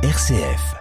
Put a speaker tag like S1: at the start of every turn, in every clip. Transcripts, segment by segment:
S1: RCF.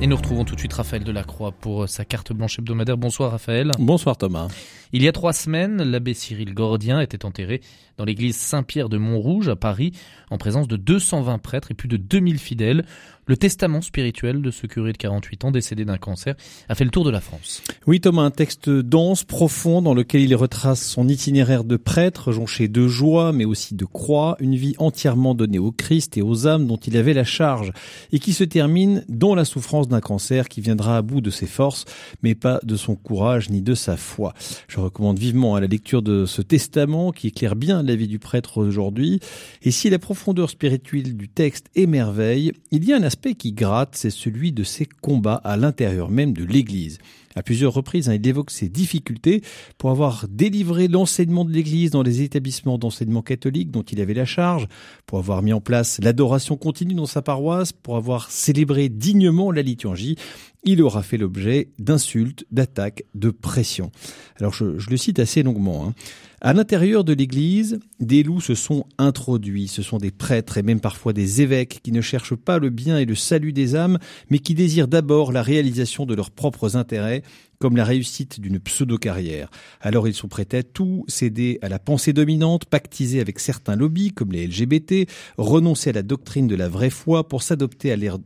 S2: Et nous retrouvons tout de suite Raphaël Delacroix pour sa carte blanche hebdomadaire. Bonsoir Raphaël.
S3: Bonsoir Thomas.
S2: Il y a trois semaines, l'abbé Cyril Gordien était enterré dans l'église Saint-Pierre de Montrouge à Paris, en présence de 220 prêtres et plus de 2000 fidèles. Le testament spirituel de ce curé de 48 ans décédé d'un cancer a fait le tour de la France.
S3: Oui Thomas, un texte dense, profond, dans lequel il retrace son itinéraire de prêtre, jonché de joie, mais aussi de croix, une vie entièrement donnée au Christ et aux âmes dont il avait la charge, et qui se termine dans la souffrance d'un cancer qui viendra à bout de ses forces, mais pas de son courage ni de sa foi. Je recommande vivement à la lecture de ce testament qui éclaire bien la vie du prêtre aujourd'hui. Et si la profondeur spirituelle du texte émerveille, il y a un qui gratte, c'est celui de ses combats à l'intérieur même de l'Église. À plusieurs reprises, hein, il évoque ses difficultés pour avoir délivré l'enseignement de l'Église dans les établissements d'enseignement catholique dont il avait la charge, pour avoir mis en place l'adoration continue dans sa paroisse, pour avoir célébré dignement la liturgie. Il aura fait l'objet d'insultes, d'attaques, de pressions. Alors je, le cite assez longuement. Hein. À l'intérieur de l'Église, des loups se sont introduits. Ce sont des prêtres et même parfois des évêques qui ne cherchent pas le bien et le salut des âmes, mais qui désirent d'abord la réalisation de leurs propres intérêts comme la réussite d'une pseudo-carrière. Alors ils sont prêts à tout, céder à la pensée dominante, pactiser avec certains lobbies comme les LGBT, renoncer à la doctrine de la vraie foi pour s'adapter à l'ère,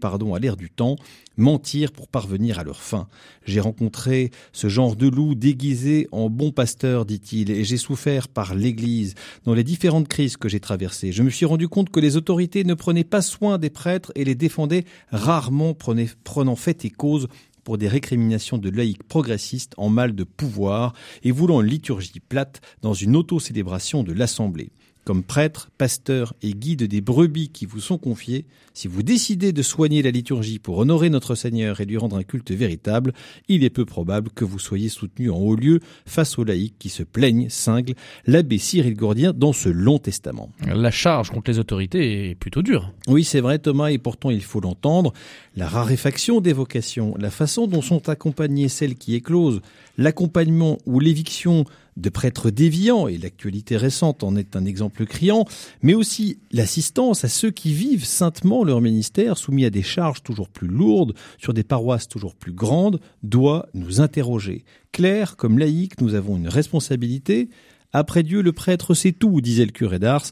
S3: pardon à l'ère du temps, mentir pour parvenir à leur fin. J'ai rencontré ce genre de loup déguisé en bon pasteur, dit-il, et j'ai souffert par l'Église dans les différentes crises que j'ai traversées. Je me suis rendu compte que les autorités ne prenaient pas soin des prêtres et les défendaient rarement prenant fait et cause pour des récriminations de laïcs progressistes en mal de pouvoir et voulant une liturgie plate dans une auto-célébration de l'Assemblée. Comme prêtre, pasteur et guide des brebis qui vous sont confiés, si vous décidez de soigner la liturgie pour honorer notre Seigneur et lui rendre un culte véritable, il est peu probable que vous soyez soutenu en haut lieu face aux laïcs qui se plaignent, cingle l'abbé Cyril Gourdien dans ce long testament.
S2: La charge contre les autorités est plutôt dure.
S3: Oui, c'est vrai Thomas, et pourtant il faut l'entendre. La raréfaction des vocations, la façon dont sont accompagnées celles qui éclosent, l'accompagnement ou l'éviction de prêtres déviants, et l'actualité récente en est un exemple criant, mais aussi l'assistance à ceux qui vivent saintement leur ministère, soumis à des charges toujours plus lourdes, sur des paroisses toujours plus grandes, doit nous interroger. Claire, comme laïque, nous avons une responsabilité, après Dieu, le prêtre sait tout, disait le curé d'Ars.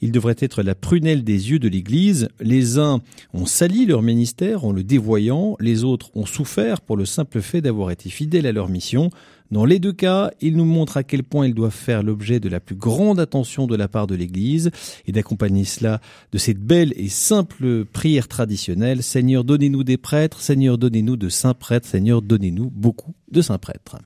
S3: Il devrait être la prunelle des yeux de l'Église. Les uns ont sali leur ministère en le dévoyant, les autres ont souffert pour le simple fait d'avoir été fidèles à leur mission. Dans les deux cas, il nous montre à quel point ils doivent faire l'objet de la plus grande attention de la part de l'Église et d'accompagner cela de cette belle et simple prière traditionnelle. Seigneur, donnez-nous des prêtres, Seigneur, donnez-nous de saints prêtres, Seigneur, donnez-nous beaucoup de saints prêtres.